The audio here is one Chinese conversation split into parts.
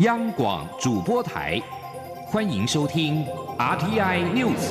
央广主播台，欢迎收听 RTI News。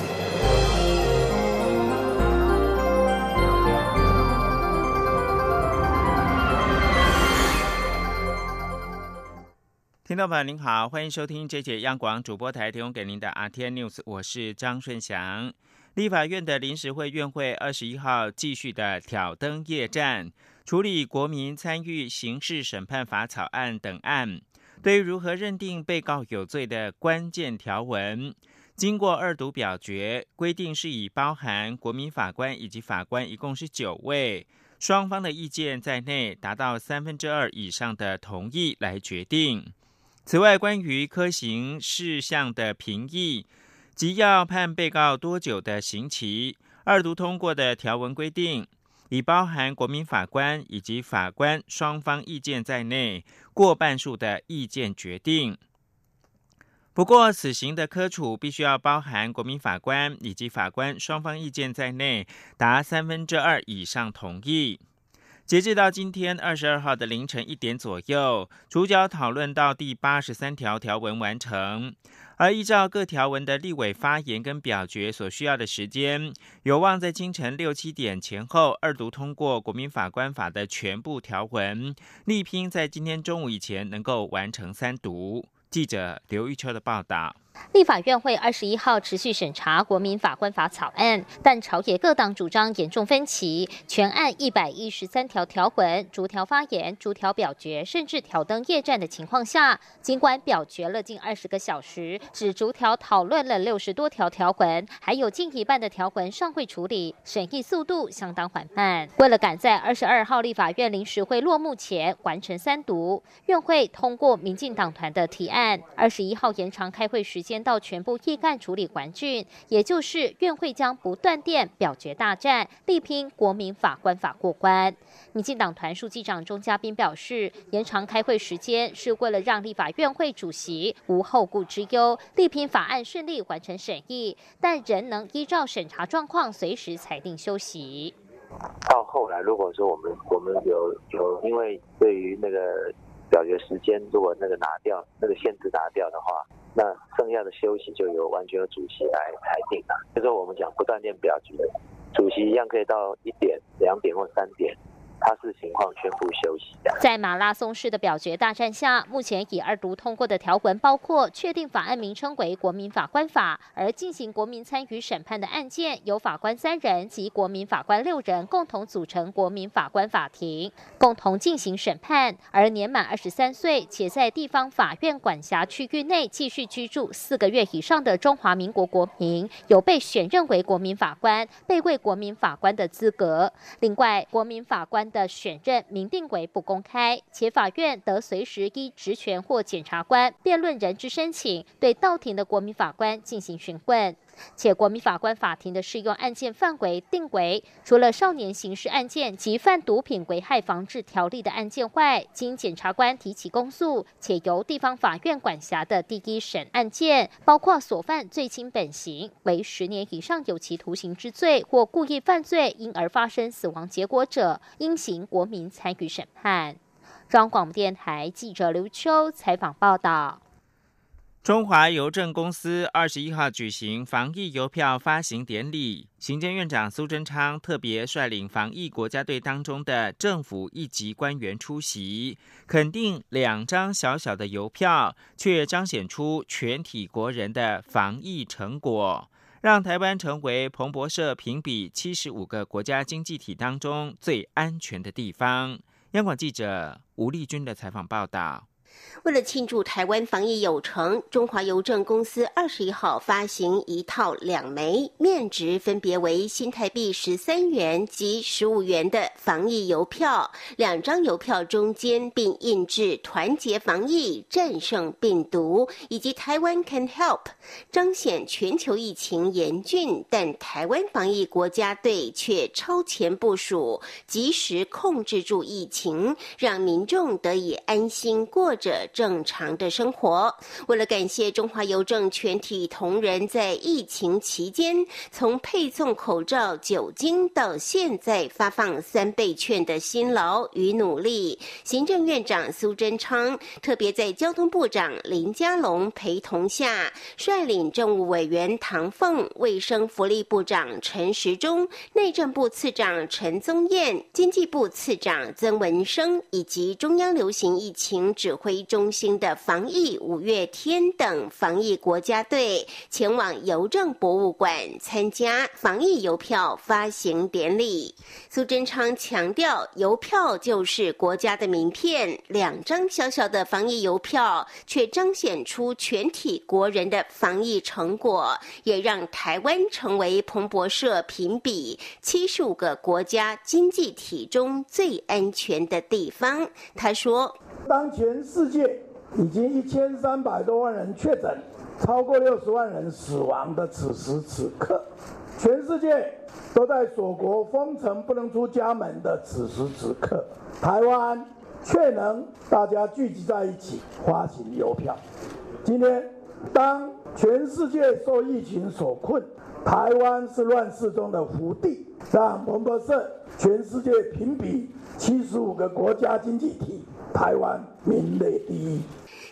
听众朋友您好，欢迎收听这节央广主播台提供给您的 RTI News，我是张顺祥。立法院的临时会院会二十一号继续的挑灯夜战，处理国民参与刑事审判法草案等案。对于如何认定被告有罪的关键条文，经过二读表决，规定是以包含国民法官以及法官一共是九位，双方的意见在内，达到三分之二以上的同意来决定。此外，关于科刑事项的评议。即要判被告多久的刑期？二读通过的条文规定，已包含国民法官以及法官双方意见在内，过半数的意见决定。不过，死刑的科处必须要包含国民法官以及法官双方意见在内，达三分之二以上同意。截至到今天二十二号的凌晨一点左右，主角讨论到第八十三条条文完成。而依照各条文的立委发言跟表决所需要的时间，有望在清晨六七点前后二读通过国民法官法的全部条文，力拼在今天中午以前能够完成三读。记者刘玉秋的报道。立法院会二十一号持续审查国民法官法草案，但朝野各党主张严重分歧，全案一百一十三条条文逐条发言、逐条表决，甚至挑灯夜战的情况下，尽管表决了近二十个小时，只逐条讨论了六十多条条文，还有近一半的条文尚未处理，审议速度相当缓慢。为了赶在二十二号立法院临时会落幕前完成三读，院会通过民进党团的提案，二十一号延长开会时。先到全部议干处理完竣，也就是院会将不断电表决大战，力拼国民法官法过关。民进党团书记长钟嘉宾表示，延长开会时间是为了让立法院会主席无后顾之忧，力拼法案顺利完成审议，但仍能依照审查状况随时裁定休息。到后来，如果说我们我们有有因为对于那个表决时间，如果那个拿掉那个限制拿掉的话。那剩下的休息就由完全由主席来裁定了。就是我们讲不断电表决，主席一样可以到一点、两点或三点。他是情况宣布休息。在马拉松式的表决大战下，目前以二读通过的条文包括确定法案名称为《国民法官法》，而进行国民参与审判的案件由法官三人及国民法官六人共同组成国民法官法庭，共同进行审判。而年满二十三岁且在地方法院管辖区域内继续居住四个月以上的中华民国国民，有被选任为国民法官、被为国民法官的资格。另外，国民法官。的选任明定为不公开，且法院得随时依职权或检察官辩论人之申请，对到庭的国民法官进行询问。且国民法官法庭的适用案件范围定为，除了少年刑事案件及犯毒品危害防治条例的案件外，经检察官提起公诉且由地方法院管辖的第一审案件，包括所犯罪轻本刑为十年以上有期徒刑之罪或故意犯罪，因而发生死亡结果者，应行国民参与审判。中央广播电台记者刘秋采访报道。中华邮政公司二十一号举行防疫邮票发行典礼，行政院长苏贞昌特别率领防疫国家队当中的政府一级官员出席，肯定两张小小的邮票，却彰显出全体国人的防疫成果，让台湾成为彭博社评比七十五个国家经济体当中最安全的地方。央广记者吴丽君的采访报道。为了庆祝台湾防疫有成，中华邮政公司二十一号发行一套两枚，面值分别为新台币十三元及十五元的防疫邮票。两张邮票中间并印制“团结防疫，战胜病毒”以及“台湾 can help”，彰显全球疫情严峻，但台湾防疫国家队却超前部署，及时控制住疫情，让民众得以安心过。着正常的生活。为了感谢中华邮政全体同仁在疫情期间从配送口罩、酒精到现在发放三倍券的辛劳与努力，行政院长苏贞昌特别在交通部长林佳龙陪同下，率领政务委员唐凤、卫生福利部长陈时中、内政部次长陈宗彦、经济部次长曾文生以及中央流行疫情指挥中心的防疫五月天等防疫国家队，前往邮政博物馆参加防疫邮票发行典礼。苏贞昌强调，邮票就是国家的名片，两张小小的防疫邮票，却彰显出全体国人的防疫成果，也让台湾成为彭博社评比七十五个国家经济体中最安全的地方。他说：“当全世界已经一千三百多万人确诊，超过六十万人死亡的此时此刻，全世界都在锁国封城、不能出家门的此时此刻，台湾却能大家聚集在一起发行邮票。今天，当全世界受疫情所困，台湾是乱世中的福地，让彭博社全世界评比七十五个国家经济体，台湾名列第一。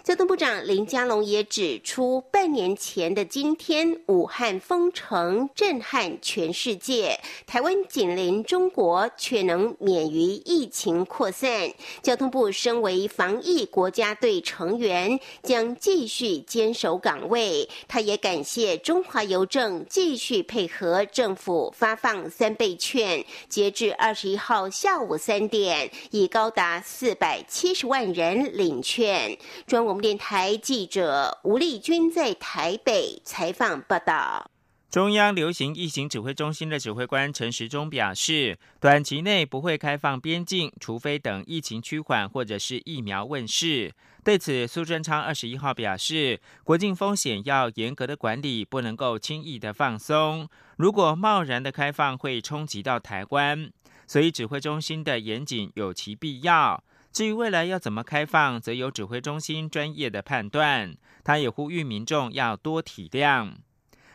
交通部长林佳龙也指出，半年前的今天，武汉封城震撼全世界，台湾紧邻中国，却能免于疫情扩散。交通部身为防疫国家队成员，将继续坚守岗位。他也感谢中华邮政继续配合政府发放三倍券，截至二十一号下午三点，已高达四百七十万人领券。专我们电台记者吴丽君在台北采访报道。中央流行疫情指挥中心的指挥官陈时中表示，短期内不会开放边境，除非等疫情趋缓或者是疫苗问世。对此，苏贞昌二十一号表示，国境风险要严格的管理，不能够轻易的放松。如果贸然的开放，会冲击到台湾，所以指挥中心的严谨有其必要。至于未来要怎么开放，则由指挥中心专业的判断。他也呼吁民众要多体谅。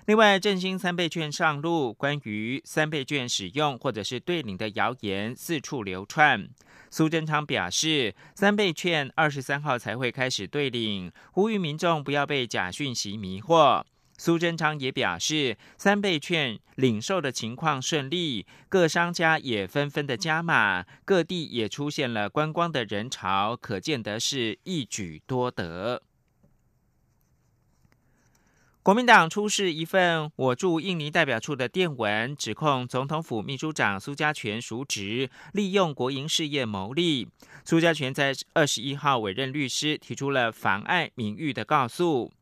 另外，振兴三倍券上路，关于三倍券使用或者是对领的谣言四处流窜。苏贞昌表示，三倍券二十三号才会开始对领，呼吁民众不要被假讯息迷惑。苏贞昌也表示，三倍券领售的情况顺利，各商家也纷纷的加码，各地也出现了观光的人潮，可见得是一举多得。国民党出示一份我驻印尼代表处的电文，指控总统府秘书长苏家全赎职，利用国营事业牟利。苏家全在二十一号委任律师，提出了妨碍名誉的告诉。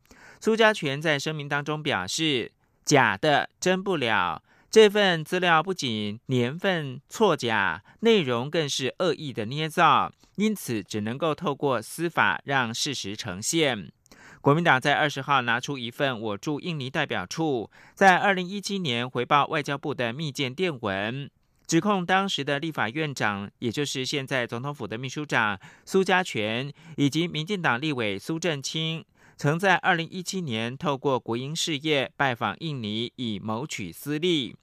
苏家全在声明当中表示：“假的真不了，这份资料不仅年份错假，内容更是恶意的捏造，因此只能够透过司法让事实呈现。”国民党在二十号拿出一份我驻印尼代表处在二零一七年回报外交部的密件电文，指控当时的立法院长，也就是现在总统府的秘书长苏家全，以及民进党立委苏正清。曾在二零一七年透过国营事业拜访印尼，以谋取私利。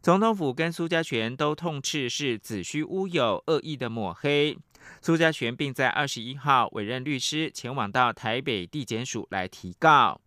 总统府跟苏家全都痛斥是子虚乌有、恶意的抹黑。苏家全并在二十一号委任律师前往到台北地检署来提告。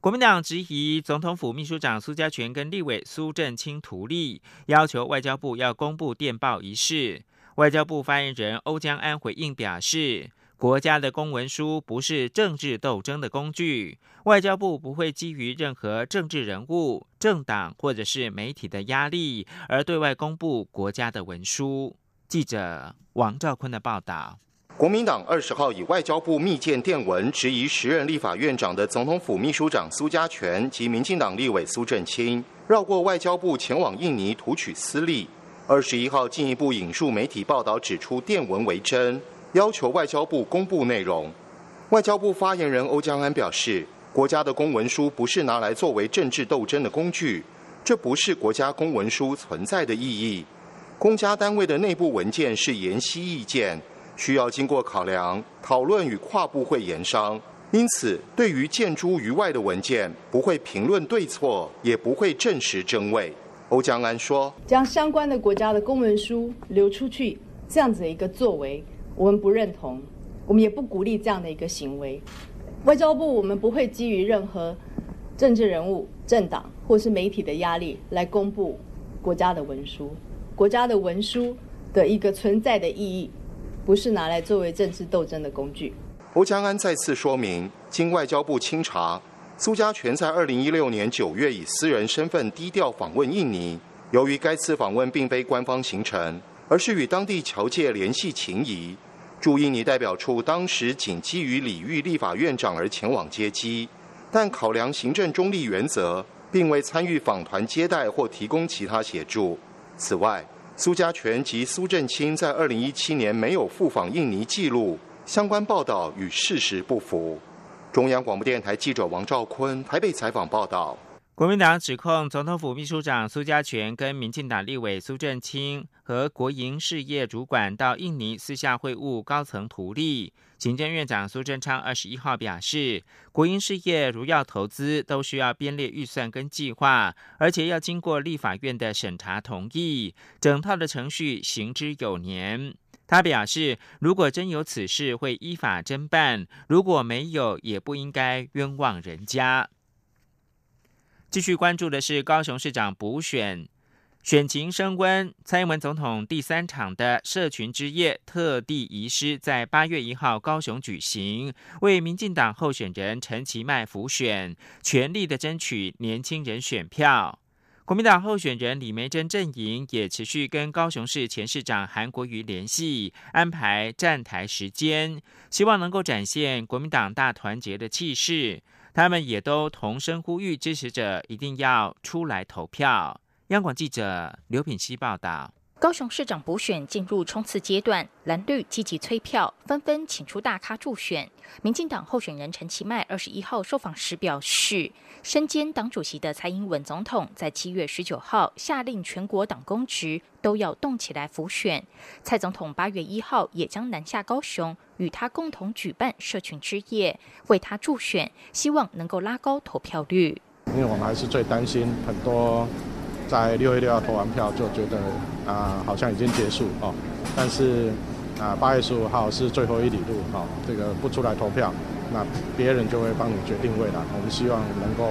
国民党质疑总统府秘书长苏家全跟立委苏正清图利，要求外交部要公布电报一事。外交部发言人欧江安回应表示。国家的公文书不是政治斗争的工具，外交部不会基于任何政治人物、政党或者是媒体的压力而对外公布国家的文书。记者王兆坤的报道：国民党二十号以外交部密件电文质疑时任立法院长的总统府秘书长苏家全及民进党立委苏振清绕过外交部前往印尼图取私利。二十一号进一步引述媒体报道指出，电文为真。要求外交部公布内容。外交部发言人欧江安表示，国家的公文书不是拿来作为政治斗争的工具，这不是国家公文书存在的意义。公家单位的内部文件是言析意见，需要经过考量、讨论与跨部会研商。因此，对于建诸于外的文件，不会评论对错，也不会证实真伪。欧江安说：“将相关的国家的公文书流出去，这样子的一个作为，我们不认同，我们也不鼓励这样的一个行为。外交部我们不会基于任何政治人物、政党或是媒体的压力来公布国家的文书。国家的文书的一个存在的意义，不是拿来作为政治斗争的工具。”侯江安再次说明，经外交部清查。苏家全在二零一六年九月以私人身份低调访问印尼。由于该次访问并非官方行程，而是与当地侨界联系情谊，驻印尼代表处当时仅基于礼遇立法院长而前往接机，但考量行政中立原则，并未参与访团接待或提供其他协助。此外，苏家全及苏振清在二零一七年没有赴访印尼记录，相关报道与事实不符。中央广播电台记者王兆坤台北采访报道：国民党指控总统府秘书长苏家全跟民进党立委苏振清和国营事业主管到印尼私下会晤高层图利。行政院长苏贞昌二十一号表示，国营事业如要投资，都需要编列预算跟计划，而且要经过立法院的审查同意，整套的程序行之有年。他表示，如果真有此事，会依法侦办；如果没有，也不应该冤枉人家。继续关注的是高雄市长补选选情升温，蔡英文总统第三场的社群之夜特地移师在八月一号高雄举行，为民进党候选人陈其迈辅选，全力的争取年轻人选票。国民党候选人李梅珍阵营也持续跟高雄市前市长韩国瑜联系，安排站台时间，希望能够展现国民党大团结的气势。他们也都同声呼吁支持者一定要出来投票。央广记者刘品希报道。高雄市长补选进入冲刺阶段，蓝绿积极催票，纷纷请出大咖助选。民进党候选人陈其迈二十一号受访时表示，身兼党主席的蔡英文总统在七月十九号下令全国党公职都要动起来辅选。蔡总统八月一号也将南下高雄，与他共同举办社群之夜，为他助选，希望能够拉高投票率。因为我们还是最担心很多。在六月六号投完票就觉得啊好像已经结束哦，但是啊八月十五号是最后一里路哦，这个不出来投票，那别人就会帮你决定未来。我们希望能够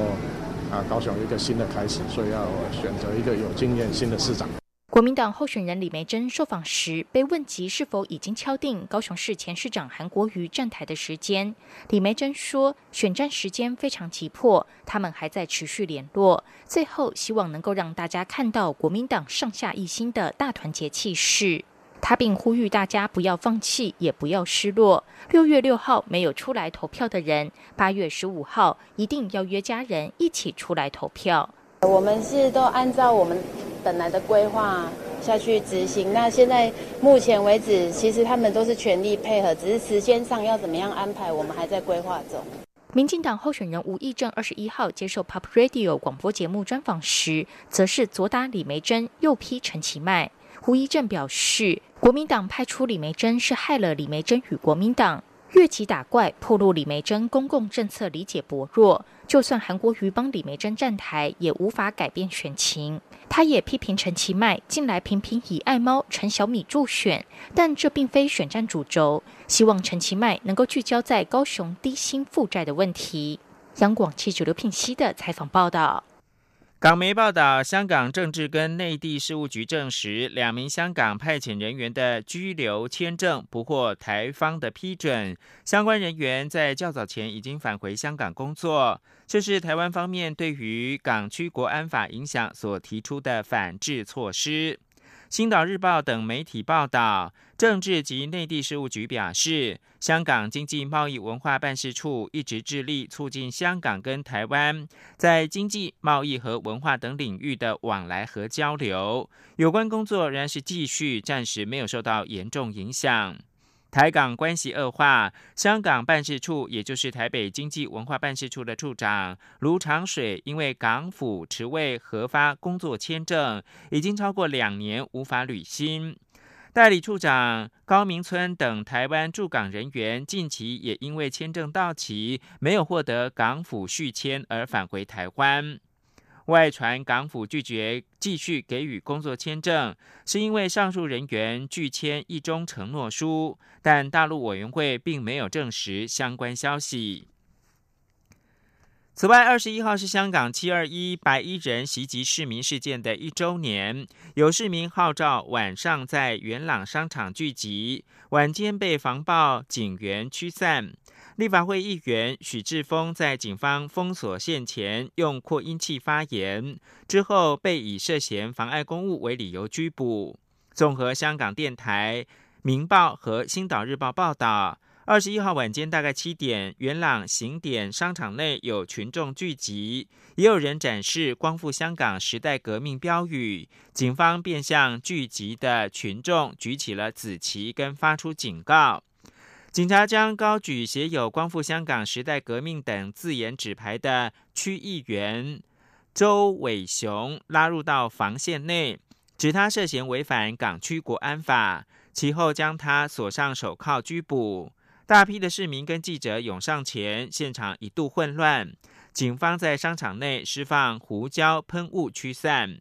啊高雄一个新的开始，所以要选择一个有经验新的市长。国民党候选人李梅珍受访时被问及是否已经敲定高雄市前市长韩国瑜站台的时间，李梅珍说：“选战时间非常急迫，他们还在持续联络。最后希望能够让大家看到国民党上下一心的大团结气势。”他并呼吁大家不要放弃，也不要失落。六月六号没有出来投票的人，八月十五号一定要约家人一起出来投票。我们是都按照我们。本来的规划下去执行，那现在目前为止，其实他们都是全力配合，只是时间上要怎么样安排，我们还在规划中。民进党候选人吴益政二十一号接受 Pop Radio 广播节目专访时，则是左打李梅珍，右批陈其迈。吴益政表示，国民党派出李梅珍是害了李梅珍与国民党。越级打怪，破露李梅珍公共政策理解薄弱。就算韩国瑜帮李梅珍站台，也无法改变选情。他也批评陈其迈近来频频以爱猫陈小米助选，但这并非选战主轴。希望陈其迈能够聚焦在高雄低薪负债的问题。央广记者刘品熙的采访报道。港媒报道，香港政治跟内地事务局证实，两名香港派遣人员的居留签证不获台方的批准，相关人员在较早前已经返回香港工作。这是台湾方面对于港区国安法影响所提出的反制措施。《星岛日报》等媒体报道，政治及内地事务局表示，香港经济贸易文化办事处一直致力促进香港跟台湾在经济、贸易和文化等领域的往来和交流。有关工作仍然是继续，暂时没有受到严重影响。台港关系恶化，香港办事处，也就是台北经济文化办事处的处长卢长水，因为港府迟未核发工作签证，已经超过两年无法履新。代理处长高明村等台湾驻港人员近期也因为签证到期，没有获得港府续签而返回台湾。外传港府拒绝继续给予工作签证，是因为上述人员拒签一中承诺书，但大陆委员会并没有证实相关消息。此外，二十一号是香港七二一白衣人袭击市民事件的一周年，有市民号召晚上在元朗商场聚集，晚间被防暴警员驱散。立法会议员许志峰在警方封锁线前用扩音器发言，之后被以涉嫌妨碍公务为理由拘捕。综合香港电台、明报和星岛日报报道。二十一号晚间大概七点，元朗行点商场内有群众聚集，也有人展示“光复香港时代革命”标语。警方便向聚集的群众举起了紫旗，跟发出警告。警察将高举写有“光复香港时代革命”等字眼纸牌的区议员周伟雄拉入到防线内，指他涉嫌违反港区国安法，其后将他锁上手铐拘捕。大批的市民跟记者涌上前，现场一度混乱。警方在商场内释放胡椒喷雾驱散。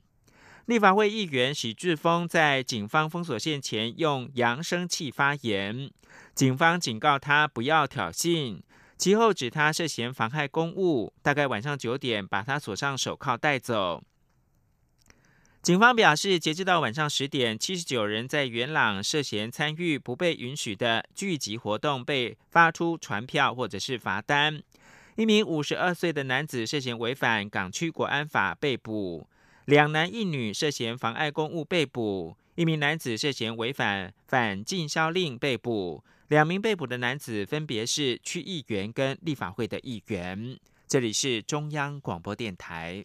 立法会议员许志峰在警方封锁线前用扬声器发言，警方警告他不要挑衅，其后指他涉嫌妨害公务，大概晚上九点把他锁上手铐带走。警方表示，截至到晚上十点，七十九人在元朗涉嫌参与不被允许的聚集活动，被发出传票或者是罚单。一名五十二岁的男子涉嫌违反港区国安法被捕，两男一女涉嫌妨碍公务被捕，一名男子涉嫌违反反禁销令被捕。两名被捕的男子分别是区议员跟立法会的议员。这里是中央广播电台。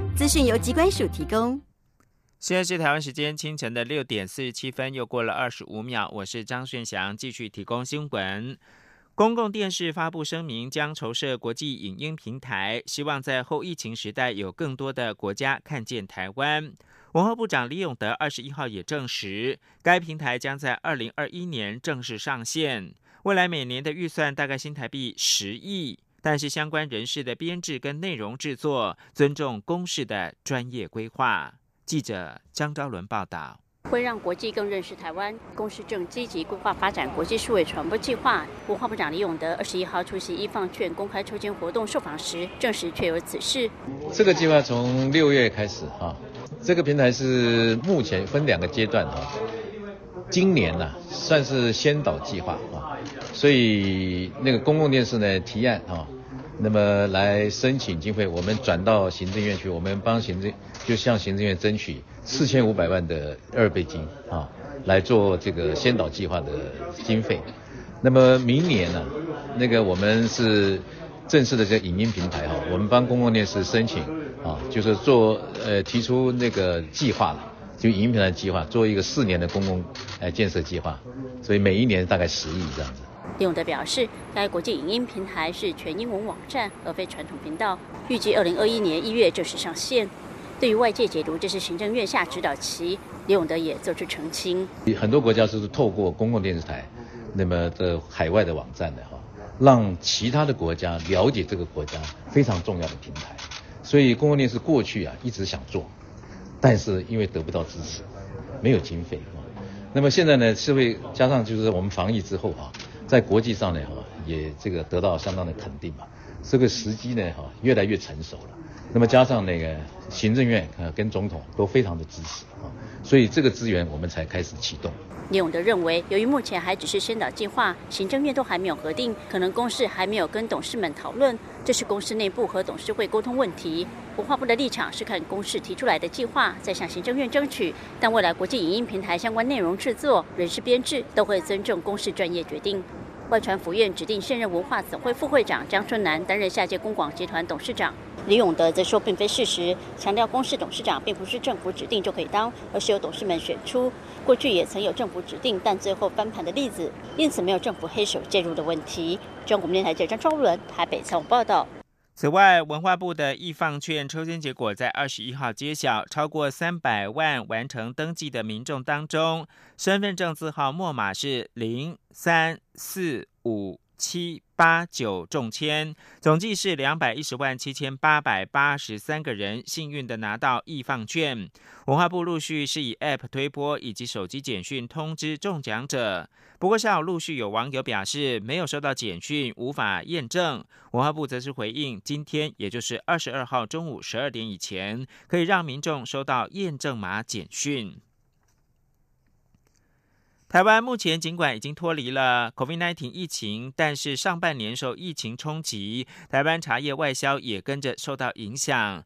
资讯由机关署提供。现在是台湾时间清晨的六点四十七分，又过了二十五秒。我是张顺祥，继续提供新闻。公共电视发布声明，将筹设国际影音平台，希望在后疫情时代有更多的国家看见台湾。文化部长李永德二十一号也证实，该平台将在二零二一年正式上线，未来每年的预算大概新台币十亿。但是相关人士的编制跟内容制作尊重公示的专业规划。记者张昭伦报道，会让国际更认识台湾。公司正积极规划发展国际数位传播计划。文化部长李永德二十一号出席一放券公开抽签活动受访时，证实确有此事。这个计划从六月开始哈，这个平台是目前分两个阶段哈。今年呢算是先导计划啊，所以那个公共电视呢提案啊，那么来申请经费，我们转到行政院去，我们帮行政就向行政院争取四千五百万的二倍金啊，来做这个先导计划的经费。那么明年呢，那个我们是正式的这个影音平台哈，我们帮公共电视申请啊，就是做呃提出那个计划了。就影音平台计划做一个四年的公共呃建设计划，所以每一年大概十亿这样子。李永德表示，该国际影音平台是全英文网站，而非传统频道，预计二零二一年一月正式上线。对于外界解读这是行政院下指导期，李永德也做出澄清。很多国家是透过公共电视台，那么的海外的网站的哈，让其他的国家了解这个国家非常重要的平台。所以公共电视过去啊一直想做。但是因为得不到支持，没有经费啊。那么现在呢，社会加上就是我们防疫之后啊，在国际上呢哈，也这个得到相当的肯定嘛。这个时机呢哈，越来越成熟了。那么加上那个行政院啊跟总统都非常的支持啊，所以这个资源我们才开始启动。李永德认为，由于目前还只是先导计划，行政院都还没有核定，可能公司还没有跟董事们讨论，这是公司内部和董事会沟通问题。文化部的立场是看公司提出来的计划，再向行政院争取。但未来国际影音平台相关内容制作、人事编制，都会尊重公司专业决定。外传府院指定现任文化总会副会长张春南担任下届公广集团董事长。李永德则说，并非事实，强调公司董事长并不是政府指定就可以当，而是由董事们选出。过去也曾有政府指定，但最后翻盘的例子，因此没有政府黑手介入的问题。中国电台记者张超伦台北采访报道。此外，文化部的易放券抽签结果在二十一号揭晓，超过三百万完成登记的民众当中，身份证字号末码是零三四五。七八九中签，总计是两百一十万七千八百八十三个人幸运的拿到易放券。文化部陆续是以 App 推播以及手机简讯通知中奖者。不过，下午陆续有网友表示没有收到简讯，无法验证。文化部则是回应，今天也就是二十二号中午十二点以前，可以让民众收到验证码简讯。台湾目前尽管已经脱离了 COVID-19 疫情，但是上半年受疫情冲击，台湾茶叶外销也跟着受到影响。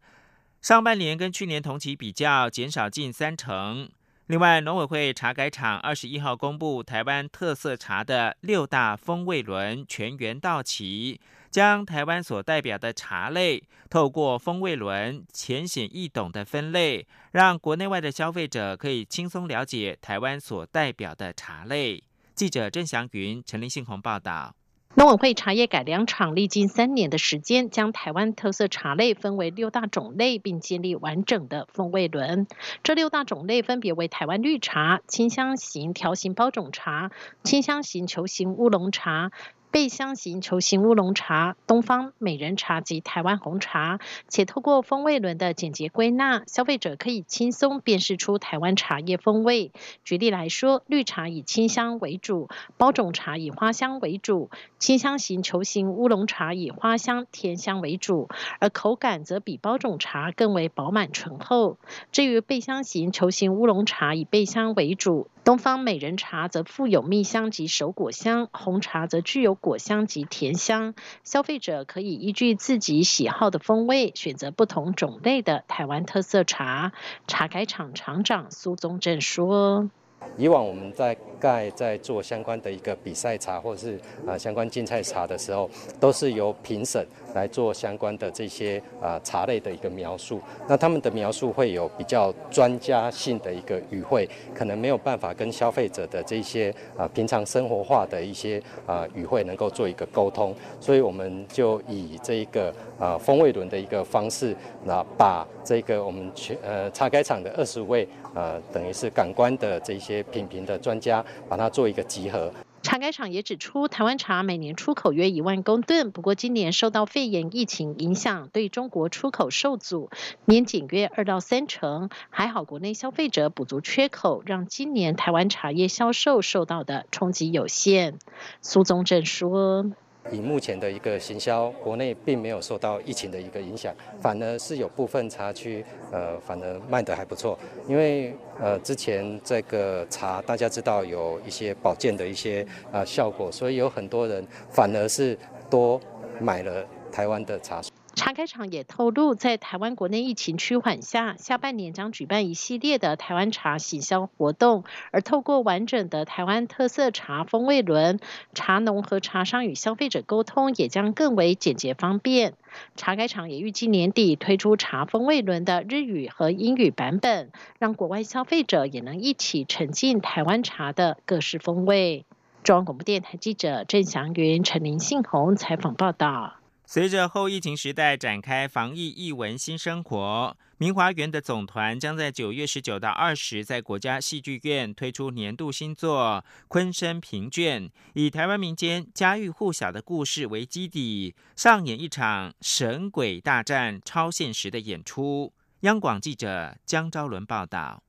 上半年跟去年同期比较，减少近三成。另外，农委会茶改厂二十一号公布台湾特色茶的六大风味轮全员到齐。将台湾所代表的茶类，透过风味轮浅显易懂的分类，让国内外的消费者可以轻松了解台湾所代表的茶类。记者郑祥云、陈林信宏报道。农委会茶叶改良厂历经三年的时间，将台湾特色茶类分为六大种类，并建立完整的风味轮。这六大种类分别为台湾绿茶、清香型条形包种茶、清香型球形乌龙茶。倍香型球形乌龙茶、东方美人茶及台湾红茶，且透过风味轮的简洁归纳，消费者可以轻松辨识出台湾茶叶风味。举例来说，绿茶以清香为主，包种茶以花香为主，清香型球形乌龙茶以花香甜香为主，而口感则比包种茶更为饱满醇厚。至于倍香型球形乌龙茶以倍香为主。东方美人茶则富有蜜香及熟果香，红茶则具有果香及甜香。消费者可以依据自己喜好的风味，选择不同种类的台湾特色茶。茶改厂厂长苏宗正说。以往我们在盖在做相关的一个比赛茶或者是啊相关竞赛茶的时候，都是由评审来做相关的这些啊茶类的一个描述。那他们的描述会有比较专家性的一个语汇，可能没有办法跟消费者的这些啊平常生活化的一些啊语汇能够做一个沟通。所以我们就以这一个啊风味轮的一个方式，那把这个我们全呃茶改厂的二十五位。呃，等于是感官的这些品评的专家，把它做一个集合。茶改厂也指出，台湾茶每年出口约一万公吨，不过今年受到肺炎疫情影响，对中国出口受阻，年减约二到三成。还好国内消费者补足缺口，让今年台湾茶叶销售受到的冲击有限。苏宗正说。以目前的一个行销，国内并没有受到疫情的一个影响，反而是有部分茶区，呃，反而卖得还不错。因为呃，之前这个茶大家知道有一些保健的一些呃效果，所以有很多人反而是多买了台湾的茶。茶开厂也透露，在台湾国内疫情趋缓下，下半年将举办一系列的台湾茶行销活动，而透过完整的台湾特色茶风味轮，茶农和茶商与消费者沟通也将更为简洁方便。茶开厂也预计年底推出茶风味轮的日语和英语版本，让国外消费者也能一起沉浸台湾茶的各式风味。中央广播电台记者郑祥云、陈林信宏采访报道。随着后疫情时代展开防疫艺文新生活，明华园的总团将在九月十九到二十在国家戏剧院推出年度新作《昆生平卷》，以台湾民间家喻户晓的故事为基底，上演一场神鬼大战超现实的演出。央广记者江昭伦报道。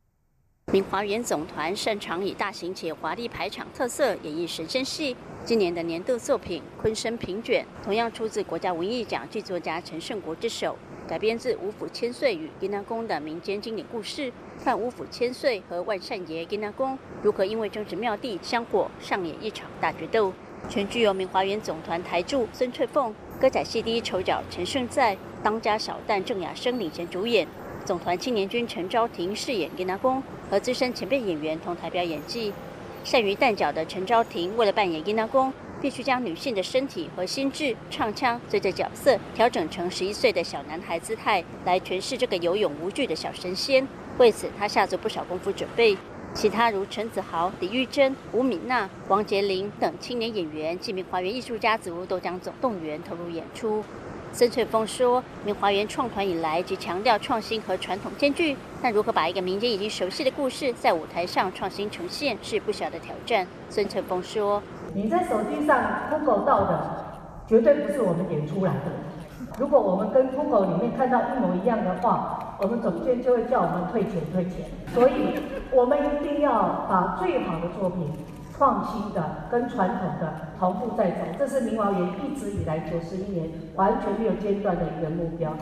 明华园总团擅长以大型且华丽排场特色演绎神仙戏。今年的年度作品《昆生平卷》同样出自国家文艺奖剧作家陈胜国之手，改编自五府千岁与金南宫的民间经典故事，看五府千岁和万善爷金南宫如何因为争执庙地香火上演一场大决斗。全剧由明华园总团台柱孙翠凤、歌仔戏第一丑角陈胜在、当家小旦郑雅生领衔主演，总团青年军陈昭廷饰演金南宫，和资深前辈演员同台表演技。善于旦角的陈昭廷，为了扮演殷娜公，必须将女性的身体和心智、唱腔随着角色调整成十一岁的小男孩姿态，来诠释这个有勇无惧的小神仙。为此，他下足不少功夫准备。其他如陈子豪、李玉珍、吴敏娜、王杰林等青年演员几名华园艺术家族都将总动员投入演出。孙翠峰说：“明华园创团以来，即强调创新和传统兼具，但如何把一个民间已经熟悉的故事在舞台上创新呈现，是不小的挑战。”孙翠峰说：“你在手机上 Google 到的，绝对不是我们演出来的。如果我们跟 Google 里面看到一模一样的话，我们总监就会叫我们退钱退钱。所以，我们一定要把最好的作品。”创新的跟传统的同步在走，这是明华园一直以来九十一年完全没有间断的一个目标。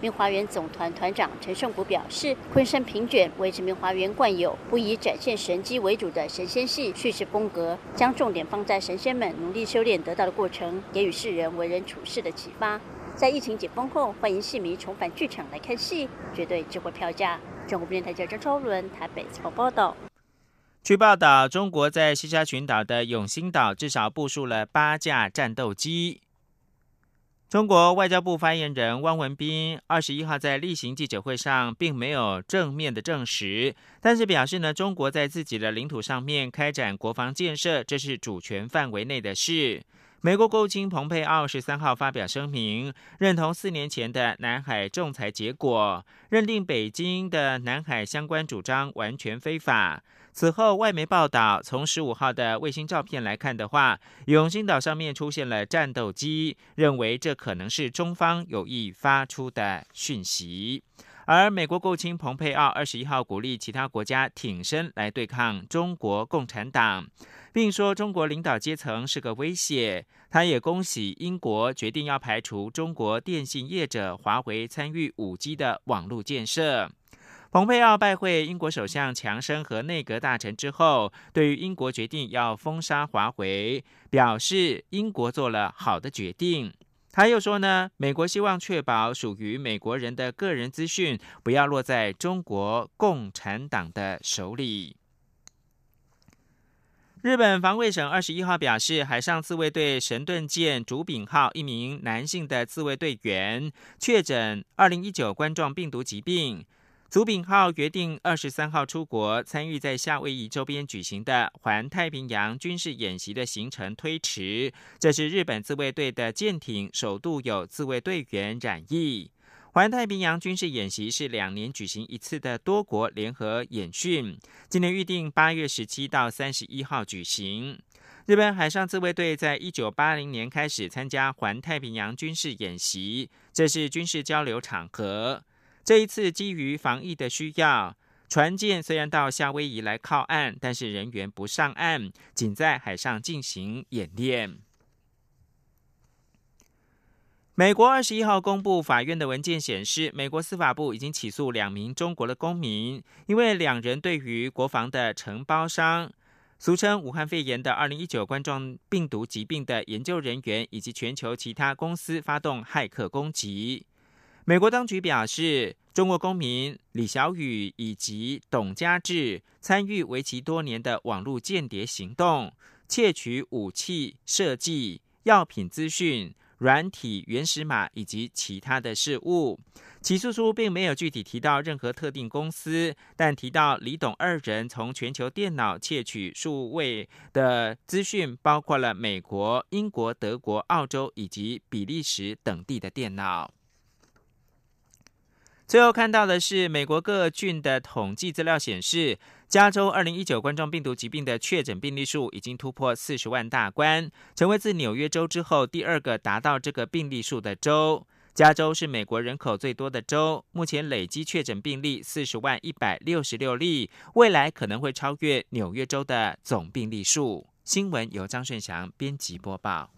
明华园总团团长陈胜谷表示，昆山平卷维持明华园惯有不以展现神机为主的神仙戏叙事风格，将重点放在神仙们努力修炼得到的过程，给予世人为人处事的启发。在疫情解封后，欢迎戏迷重返剧场来看戏，绝对值回票价。中国电台记者张超伦台北采访报道。据报道，中国在西沙群岛的永兴岛至少部署了八架战斗机。中国外交部发言人汪文斌二十一号在例行记者会上并没有正面的证实，但是表示呢，中国在自己的领土上面开展国防建设，这是主权范围内的事。美国国务卿蓬佩奥十三号发表声明，认同四年前的南海仲裁结果，认定北京的南海相关主张完全非法。此后，外媒报道，从十五号的卫星照片来看的话，永兴岛上面出现了战斗机，认为这可能是中方有意发出的讯息。而美国国务卿蓬佩奥二十一号鼓励其他国家挺身来对抗中国共产党，并说中国领导阶层是个威胁。他也恭喜英国决定要排除中国电信业者华为参与五 G 的网络建设。蓬佩奥拜会英国首相强生和内阁大臣之后，对于英国决定要封杀华为，表示英国做了好的决定。他又说呢，美国希望确保属于美国人的个人资讯不要落在中国共产党的手里。日本防卫省二十一号表示，海上自卫队神盾舰竹柄号一名男性的自卫队员确诊二零一九冠状病毒疾病。祖炳号约定二十三号出国参与在夏威夷周边举行的环太平洋军事演习的行程推迟，这是日本自卫队的舰艇首度有自卫队员染疫。环太平洋军事演习是两年举行一次的多国联合演训，今年预定八月十七到三十一号举行。日本海上自卫队在一九八零年开始参加环太平洋军事演习，这是军事交流场合。这一次基于防疫的需要，船舰虽然到夏威夷来靠岸，但是人员不上岸，仅在海上进行演练。美国二十一号公布法院的文件显示，美国司法部已经起诉两名中国的公民，因为两人对于国防的承包商，俗称武汉肺炎的二零一九冠状病毒疾病的研究人员，以及全球其他公司发动骇客攻击。美国当局表示，中国公民李小雨以及董家志参与为期多年的网络间谍行动，窃取武器设计、药品资讯、软体原始码以及其他的事物。起诉书并没有具体提到任何特定公司，但提到李董二人从全球电脑窃取数位的资讯，包括了美国、英国、德国、澳洲以及比利时等地的电脑。最后看到的是，美国各郡的统计资料显示，加州二零一九冠状病毒疾病的确诊病例数已经突破四十万大关，成为自纽约州之后第二个达到这个病例数的州。加州是美国人口最多的州，目前累积确诊病例四十万一百六十六例，未来可能会超越纽约州的总病例数。新闻由张顺祥编辑播报。